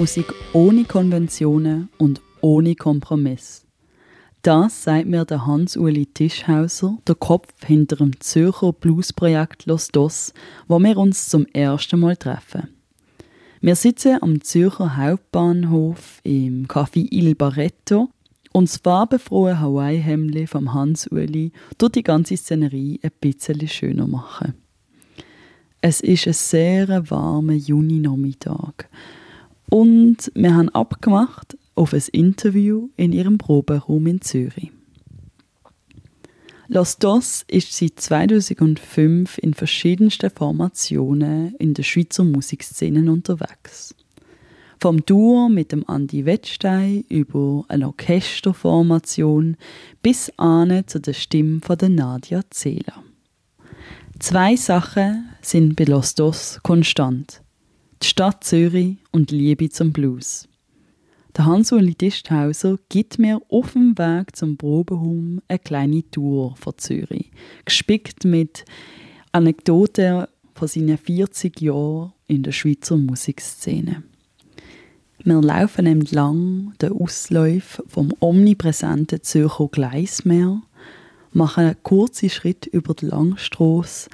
Musik ohne Konventionen und ohne Kompromiss. Das sagt mir der Hans-Uli Tischhauser, der Kopf hinter dem Zürcher Bluesprojekt Los Dos, wo wir uns zum ersten Mal treffen. Wir sitzen am Zürcher Hauptbahnhof im Café Il Barretto und das farbenfrohe Hawaii-Hemdli vom Hans-Uli durch die ganze Szenerie ein bisschen schöner machen. Es ist ein sehr warmer Juni-Nachmittag. Und wir haben abgemacht auf ein Interview in ihrem Proberaum in Zürich. Los Dos ist seit 2005 in verschiedensten Formationen in der Schweizer Musikszene unterwegs. Vom Duo mit dem Andi Wettstein über eine Orchesterformation bis ane zu der Stimme von der Nadia Zehler. Zwei Sachen sind bei Los Dos konstant die Stadt Zürich und Liebe zum Blues. Der Hans-Uli Disthauser gibt mir auf dem Weg zum Probehum eine kleine Tour von Zürich, gespickt mit Anekdoten von seinen 40 Jahren in der Schweizer Musikszene. Wir laufen entlang der Ausläufe vom omnipräsenten Zürcher Gleismeer, machen einen kurzen Schritt über die Langstrasse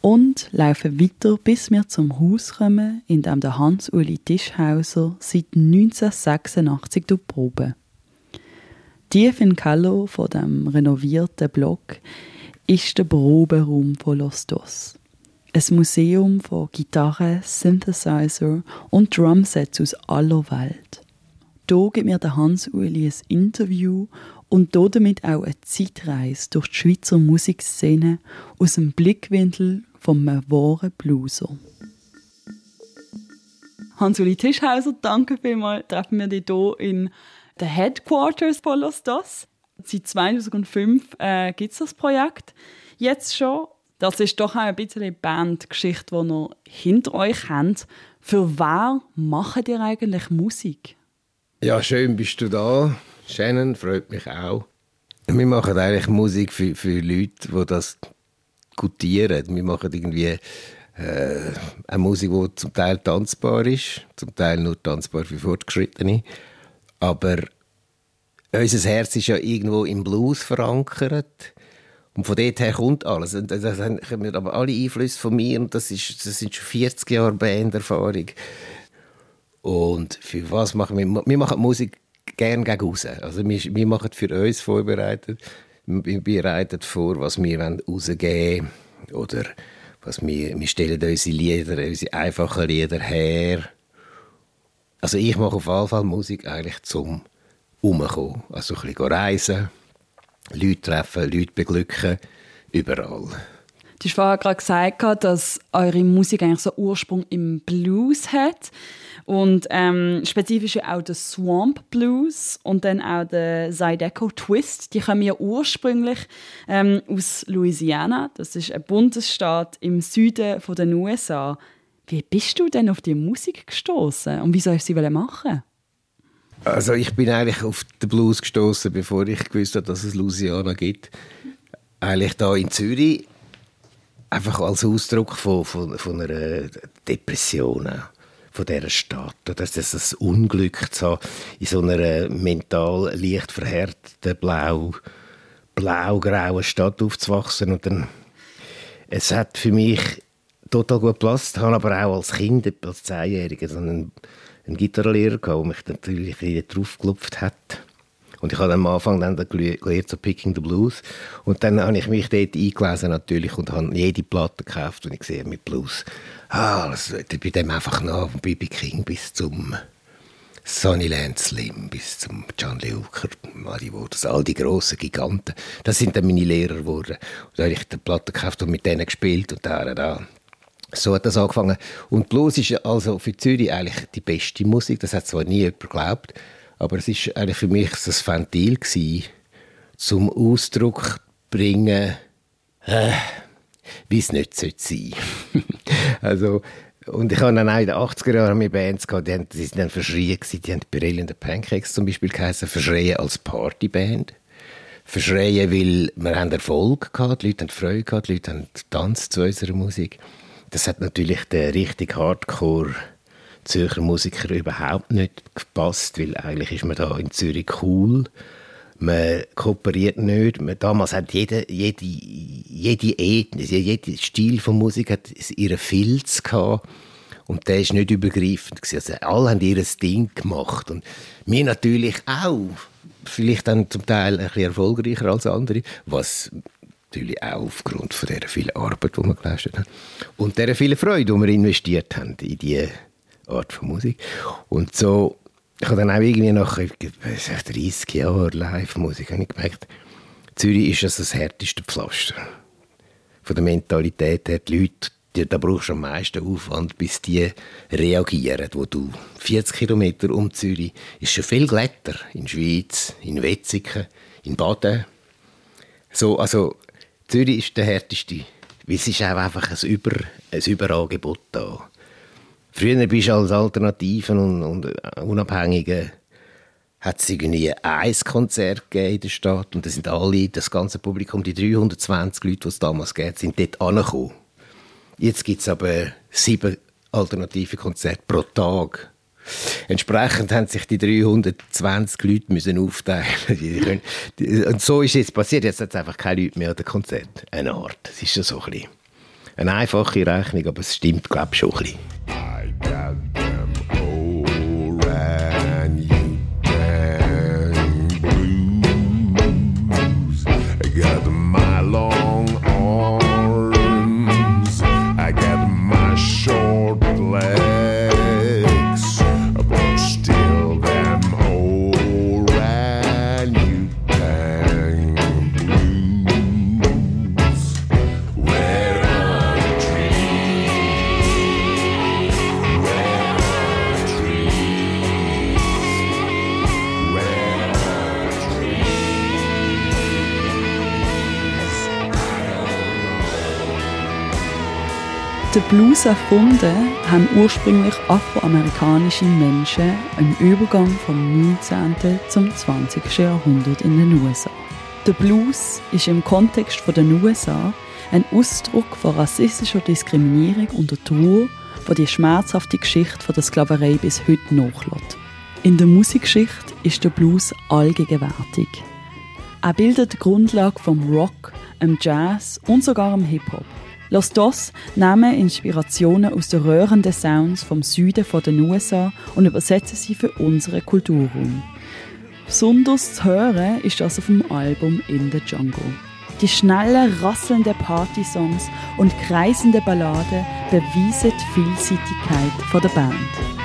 und laufen weiter, bis wir zum Haus kommen, in dem der Hans-Uli Tischhauser seit 1986 probe. Tief im Keller von dem renovierten Block ist der Proberaum von Los Dos. Ein Museum von Gitarren, Synthesizer und Drumsets aus aller Welt. Hier gibt mir der Hans-Uli ein Interview und damit auch eine Zeitreise durch die Schweizer Musikszene aus dem Blickwinkel vom wahren Blueser. Hans-Uli Tischhauser, danke vielmals. Treffen wir dich hier in den Headquarters von Los Dos. Seit 2005 äh, gibt es das Projekt. Jetzt schon. Das ist doch auch ein bisschen eine Bandgeschichte, die ihr hinter euch habt. Für wer macht ihr eigentlich Musik? Ja, schön bist du da. Shannon, freut mich auch. Wir machen eigentlich Musik für, für Leute, die das gutieren. Wir machen irgendwie äh, eine Musik, die zum Teil tanzbar ist, zum Teil nur tanzbar für Fortgeschrittene. Aber unser Herz ist ja irgendwo im Blues verankert. Und von dort her kommt alles. Und das wir aber alle Einflüsse von mir und das, ist, das sind schon 40 Jahre Banderfahrung. Und für was machen wir? Wir machen Musik gern gegen raus. Also wir, wir machen für uns vorbereitet wir bereiten vor, was wir rausgeben wollen. Oder was wir, wir stellen unsere Lieder, unsere einfachen Lieder her. Also ich mache auf jeden Fall Musik eigentlich zum Umkommen. Also ein bisschen reisen, Leute treffen, Leute beglücken, überall. Du hast vorher gerade gesagt, dass eure Musik eigentlich so Ursprung im Blues hat. Und ähm, spezifisch auch der Swamp Blues und dann auch der Zydeco Twist. Die kommen ja ursprünglich ähm, aus Louisiana. Das ist ein Bundesstaat im Süden der USA. Wie bist du denn auf die Musik gestoßen und wie soll ich sie machen? Also ich bin eigentlich auf den Blues gestoßen, bevor ich gewusst habe, dass es Louisiana gibt. Eigentlich da in Zürich einfach als Ausdruck von, von, von einer Depression von dieser Stadt. Das ist das Unglück zu in so einer mental leicht verhärteten, blau, blau-grauen Stadt aufzuwachsen. Und dann, es hat für mich total gut gepasst. Habe aber auch als Kind, als Zehnjähriger, so einen, einen Gitarrenlehrer, der mich natürlich drauf gelupft hat. Und ich habe am Anfang dann gelernt, so Picking the Blues. Und dann habe ich mich dort eingelesen natürlich und habe jede Platte gekauft, die ich sehe mit Blues. Ah, also, bei dem einfach nach, von B.B. King bis zum Sunnyland Slim bis zum John Lee Hooker, Muddy Waters, all die grossen Giganten. Das sind dann meine Lehrer geworden. Und da habe ich die Platte gekauft und mit denen gespielt und da, da. So hat das angefangen. Und Blues ist also für Zürich eigentlich die beste Musik. Das hat zwar nie jemand geglaubt, aber es ist eigentlich für mich das Ventil gewesen, zum Ausdruck bringen, äh, wie es nicht sein sollte. also und ich habe dann auch in den 80er Jahren mit Bands gehabt, die, haben, die sind dann verschrien gewesen. Die haben the Pancakes zum Beispiel geheißen, verschrien als Partyband. Verschreien, weil wir haben Erfolg gehabt, die Leute haben Freude gehabt, die Leute haben getanzt zu unserer Musik. Das hat natürlich der richtig Hardcore Zürcher Musiker überhaupt nicht gepasst, weil eigentlich ist man da in Zürich cool man kooperiert nicht. Man, damals hat jede, jede, jede Ethnie, jeder Stil von Musik hat ihren Filz gehabt. Und der ist nicht übergreifend. Also alle haben ihr Ding gemacht. Und wir natürlich auch. Vielleicht dann zum Teil ein bisschen erfolgreicher als andere. Was natürlich auch aufgrund von der vielen Arbeit, die wir geleistet haben. Und der vielen Freude, die wir investiert haben in diese Art von Musik. Und so ich habe dann auch irgendwie nach 30 Jahren Live-Musik gemerkt, Zürich ist also das härteste Pflaster. Von der Mentalität her, die Leute, die, da brauchst du am meisten Aufwand, bis die reagieren. Wo du 40 Kilometer um Zürich ist schon viel glatter. In der Schweiz, in Wetzikon, in Baden. So, also Zürich ist der härteste. Weil es ist auch einfach ein, Über, ein Überangebot da. Früher bist du als Alternativen und, und Unabhängige hat es irgendwie ein Konzert in der Stadt und da sind alle, das ganze Publikum, die 320 Leute, die es damals gab, sind dort angekommen. Jetzt gibt es aber sieben alternative Konzerte pro Tag. Entsprechend haben sich die 320 Leute müssen aufteilen. und so ist es jetzt passiert. Jetzt hat es einfach keine Leute mehr an dem Konzert. Eine Art. Es ist ja so ein bisschen eine einfache Rechnung, aber es stimmt, glaube ich, schon ein bisschen. Den Blues erfunden haben ursprünglich afroamerikanische Menschen im Übergang vom 19. zum 20. Jahrhundert in den USA. Der Blues ist im Kontext der USA ein Ausdruck von rassistischer Diskriminierung und der Trauer, die die schmerzhafte Geschichte der Sklaverei bis heute nachlässt. In der Musikgeschichte ist der Blues allgegenwärtig. Er bildet die Grundlage vom Rock, dem Jazz und sogar dem Hip-Hop. Los Dos nehmen Inspirationen aus den röhrenden Sounds vom Süden den USA und übersetzen sie für unsere Kulturraum. Besonders zu hören ist das auf dem Album In the Jungle. Die schnellen, rasselnden Party-Songs und kreisende Balladen beweisen die Vielseitigkeit der Band.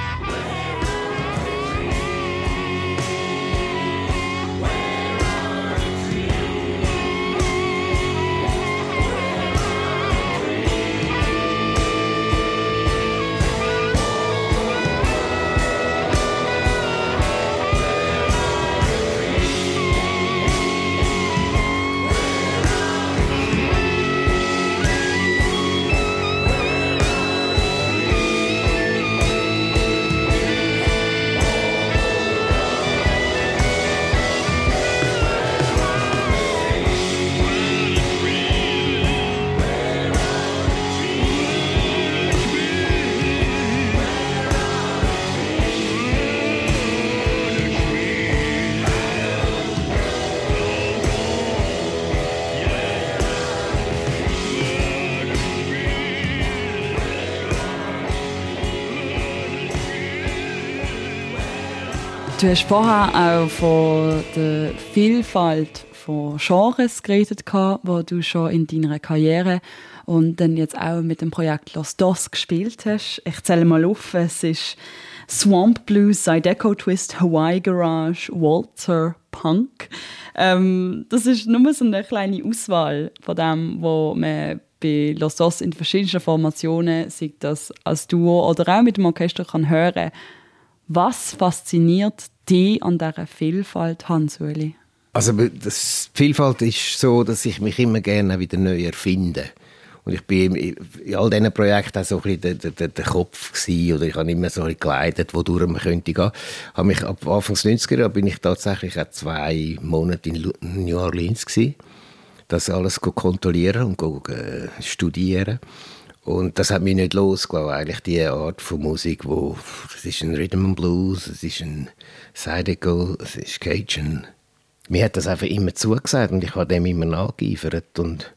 Du hast vorher auch von der Vielfalt von Genres geredet, wo du schon in deiner Karriere und dann jetzt auch mit dem Projekt Los Dos gespielt hast. Ich zähle mal auf, es ist Swamp Blues, Zydeco Twist, Hawaii Garage, Walter, Punk. Ähm, das ist nur so eine kleine Auswahl von dem, was man bei Los Dos in verschiedenen Formationen, sei das als Duo oder auch mit dem Orchester, kann hören. Was fasziniert dich an dieser Vielfalt, Hans-Uli? Also das Vielfalt ist so, dass ich mich immer gerne wieder neu erfinde. Und ich bin in all diesen Projekten auch so ein bisschen der, der, der Kopf gewesen, oder ich habe immer so ein bisschen geleitet, wodurch man könnte gehen. Habe mich ab Anfang 90er Jahre bin ich tatsächlich auch zwei Monate in New Orleans gewesen, das alles kontrollieren und äh, studieren. Und das hat mich nicht losgelassen, eigentlich die Art von Musik, wo es ist ein Rhythm and Blues, es ist ein Zydeco, es ist Cajun. Mir hat das einfach immer zugesagt und ich habe dem immer nachgeeifert und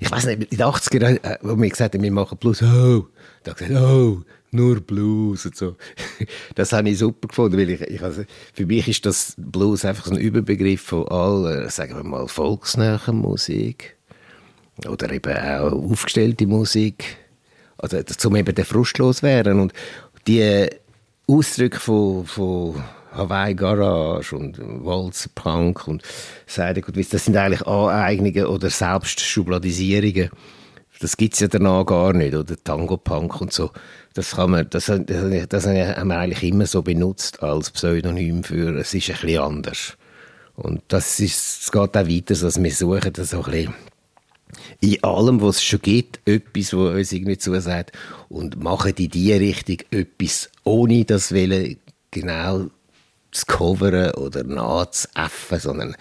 ich weiß nicht, in den 80er Jahren, äh, wo wir gesagt haben, wir machen Blues, oh, da gesagt, oh, nur Blues und so. Das habe ich super gefunden, weil ich, ich also, für mich ist das Blues einfach so ein Überbegriff von all, sagen wir mal, volksnäher Musik oder eben auch aufgestellte Musik, also um eben den Frust loswerden und die Ausdrücke von, von Hawaii Garage und Walzer Punk und Seidegut, das sind eigentlich Aneignungen oder Selbstschubladisierungen. Das gibt es ja danach gar nicht, oder Tango Punk und so. Das, kann man, das, das, das haben wir eigentlich immer so benutzt als Pseudonym für «es ist ein bisschen anders». Und das, ist, es geht auch weiter, dass wir suchen das so ein bisschen in allem, was es schon gibt, etwas, was uns irgendwie zusagt und machen in diese Richtung etwas, ohne das Wollen genau zu coveren oder nachzuäffen, sondern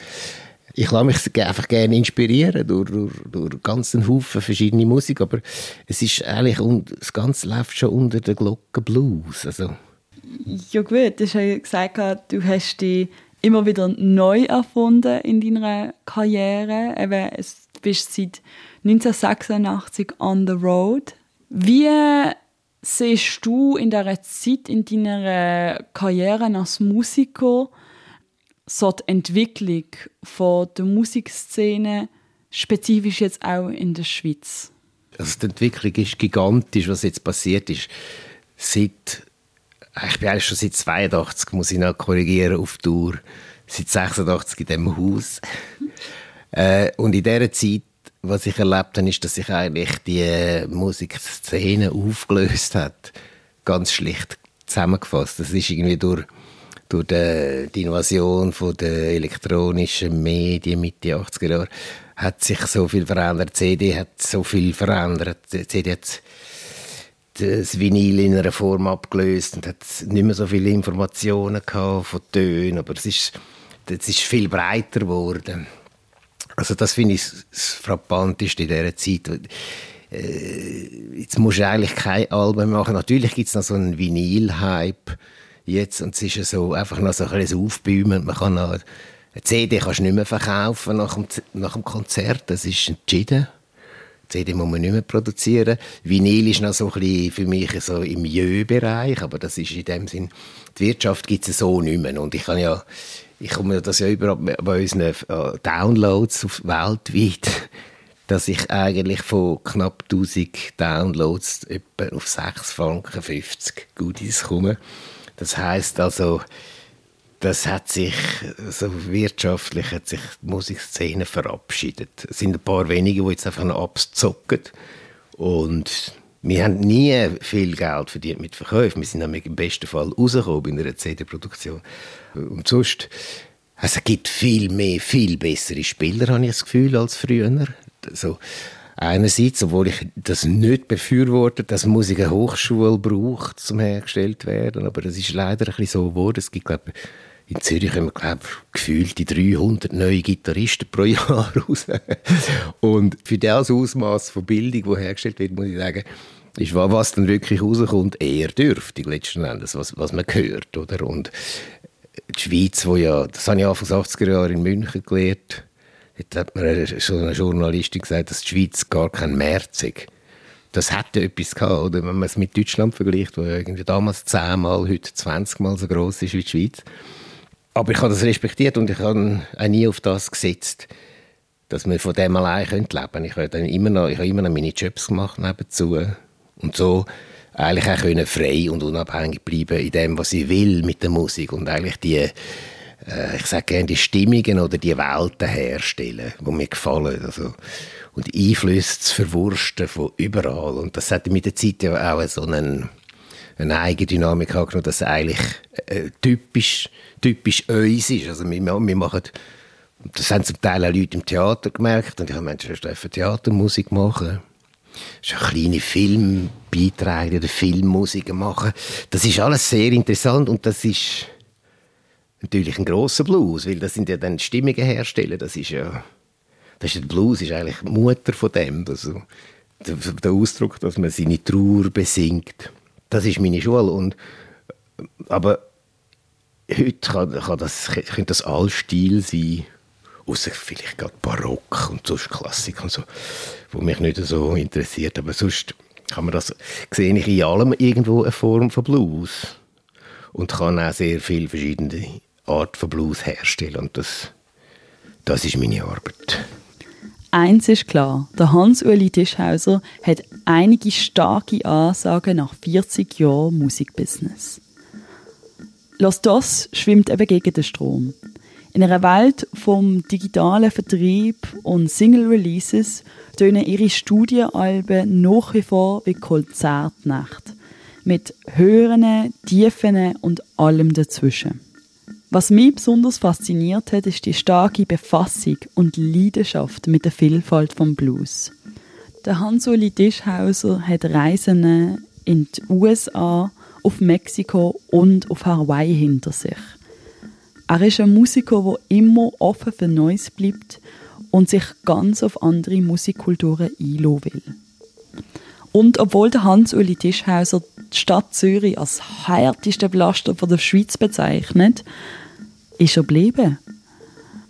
ich lasse mich einfach gerne inspirieren durch, durch, durch ganzen Haufen verschiedene Musik, aber es ist eigentlich, das Ganze läuft schon unter der Glocke Blues. Also. Ja gut, du hast ja gesagt, du hast dich immer wieder neu erfunden in deiner Karriere. Eben, du bist seit 1986 on the road. Wie siehst du in dieser Zeit, in deiner Karriere als Musiker, so die Entwicklung von der Musikszene, spezifisch jetzt auch in der Schweiz? Also die Entwicklung ist gigantisch, was jetzt passiert ist. Seit, ich bin eigentlich schon seit 82, muss ich noch korrigieren, auf Tour. Seit 86 in diesem Haus. äh, und in dieser Zeit was ich erlebt habe, ist, dass sich eigentlich die Musikszene aufgelöst hat. Ganz schlicht zusammengefasst. Das ist irgendwie durch, durch die, die Invasion von der elektronischen Medien Mitte 80er Jahre hat sich so viel verändert. Die CD hat so viel verändert. Die CD hat das Vinyl in einer Form abgelöst und hat nicht mehr so viele Informationen von Tönen, aber es ist, es ist viel breiter geworden. Also das finde ich das Frappanteste in dieser Zeit. Äh, jetzt musst du eigentlich kein Album machen. Natürlich gibt es noch so einen Vinyl-Hype jetzt und es ist so einfach noch so ein bisschen aufbäumen. Man kann noch, eine CD kannst du nicht mehr verkaufen nach dem, nach dem Konzert, das ist entschieden. CD muss man nicht mehr produzieren. Vinyl ist noch so ein bisschen für mich so im Jö-Bereich, aber das ist in dem Sinn, die Wirtschaft gibt es so nicht mehr. Und ich kann ja ich komme das ja überall bei unseren äh, Downloads auf, weltweit, dass ich eigentlich von knapp 1000 Downloads etwa auf 6 Franken 50 Goodies komme. Das heißt also, das hat sich so wirtschaftlich hat sich die Musikszene verabschiedet. Es sind ein paar wenige, die jetzt einfach noch abzocken und wir haben nie viel Geld verdient mit Verkäufen. Wir sind nämlich im besten Fall rausgekommen in einer CD-Produktion. Und sonst, also es gibt viel mehr, viel bessere Spieler, habe ich das Gefühl, als früher. Also, einerseits, obwohl ich das nicht befürworte, dass Musik eine Hochschule braucht, zum hergestellt werden, aber das ist leider ein bisschen so geworden. Es gibt, glaube in Zürich haben wir, glaube gefühlt die 300 neue Gitarristen pro Jahr raus. Und für das Ausmaß von Bildung, die hergestellt wird, muss ich sagen, ist, was dann wirklich rauskommt, eher dürftig letzten Endes, was, was man hört. Oder? Und die Schweiz, wo ja, das habe ich Anfang der 80er Jahre in München gelernt, Jetzt hat mir schon eine Journalistin gesagt, dass die Schweiz gar kein März ist. das hätte etwas gehabt, oder? Wenn man es mit Deutschland vergleicht, wo irgendwie damals zehnmal, heute 20 Mal so groß ist wie die Schweiz. Aber ich habe das respektiert und ich habe auch nie auf das gesetzt, dass wir von dem allein leben können. Ich habe dann immer noch, ich habe immer noch meine Jobs gemacht nebenzu und so eigentlich auch können frei und unabhängig bleiben in dem, was ich will mit der Musik und eigentlich die, äh, ich sage gerne die Stimmungen oder die Welten herstellen, die mir gefallen. Also, und Einflüsse zu verwursten von überall. Und das hat mit der Zeit ja auch so einen, eine eigene Dynamik angenommen, dass es eigentlich äh, typisch, typisch uns ist. Also wir, wir machen, das haben zum Teil auch Leute im Theater gemerkt und ich habe Menschen, die Theatermusik machen so kleine Filmbeiträge oder Filmmusiken machen. Das ist alles sehr interessant und das ist natürlich ein großer Blues, weil das sind ja dann Stimmungen herstellen. Das ist ja, das ist der Blues ist eigentlich die Mutter von dem. Also der, der Ausdruck, dass man seine Trauer besingt. Das ist meine Schule und aber heute kann, kann das, könnte das Allstil sein außer vielleicht gerade Barock und sonst Klassik und so, wo mich nicht so interessiert. Aber sonst kann man das, sehe ich in allem irgendwo eine Form von Blues und kann auch sehr viele verschiedene Arten von Blues herstellen und das, das ist meine Arbeit. Eins ist klar, der Hans-Uli Tischhauser hat einige starke Ansagen nach 40 Jahren Musikbusiness. Los das schwimmt eben gegen den Strom. In einer Welt vom digitalen Vertrieb und Single-Releases tönen ihre Studienalben nach wie vor wie Konzertnacht. Mit höheren, tiefen und allem dazwischen. Was mich besonders fasziniert hat, ist die starke Befassung und Leidenschaft mit der Vielfalt vom Blues. Der Hans-Uli Tischhauser hat Reisen in die USA, auf Mexiko und auf Hawaii hinter sich. Er ist ein Musiker, der immer offen für Neues bleibt und sich ganz auf andere Musikkulturen einlassen will. Und obwohl der Hans-Uli Tischhauser die Stadt Zürich als härteste Pflaster der Schweiz bezeichnet, ist er geblieben.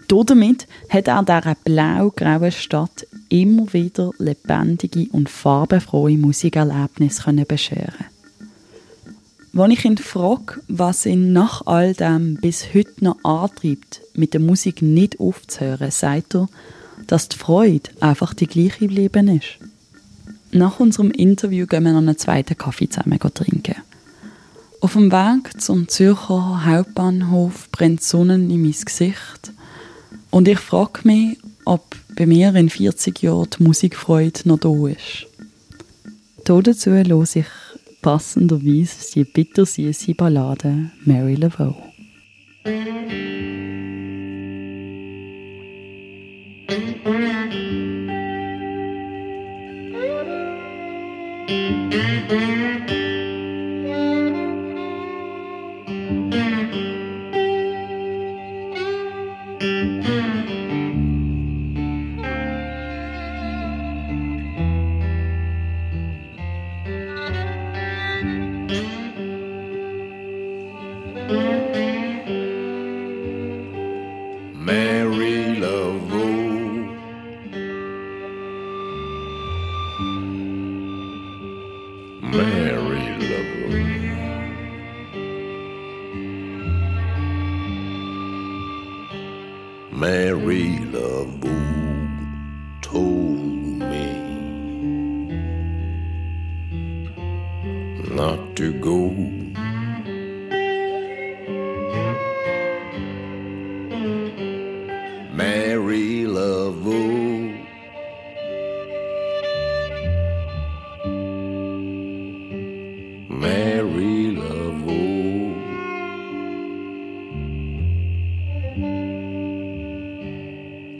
Damit hat er dieser blau-grauen Stadt immer wieder lebendige und farbenfrohe Musikerlebnisse bescheren wenn ich ihn frage, was ihn nach all dem bis heute noch antreibt, mit der Musik nicht aufzuhören, sagt er, dass die Freude einfach die gleiche geblieben ist. Nach unserem Interview gehen wir noch einen zweiten Kaffee zusammen trinken. Auf dem Weg zum Zürcher Hauptbahnhof brennt Sonne in mein Gesicht und ich frage mich, ob bei mir in 40 Jahren die Musikfreude noch da ist. Dazu höre ich passenderweise die bittersüße Ballade Mary Laveau. Mary Lovell. Mary Lovell told me not to go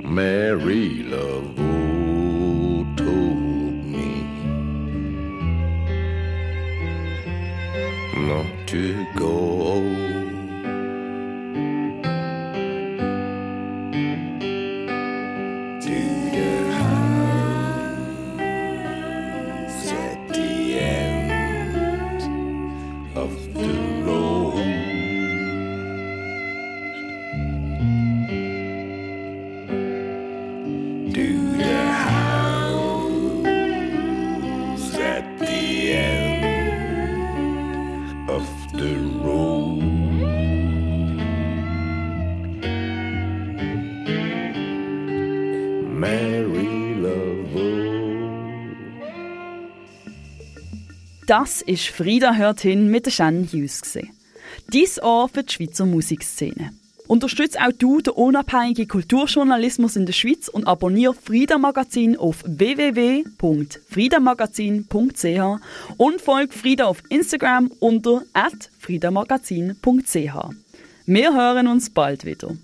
Mary Laveau told me not to the end of the road. Mary Lovell. Das ist Frieda Hörtin mit der Shan Hughes. Dies Ohr für die Schweizer Musikszene. Unterstütze auch du den unabhängigen Kulturjournalismus in der Schweiz und abonniere Frieda Magazin auf www.friedamagazin.ch und folge Frieda auf Instagram unter @friedamagazin.ch. Wir hören uns bald wieder.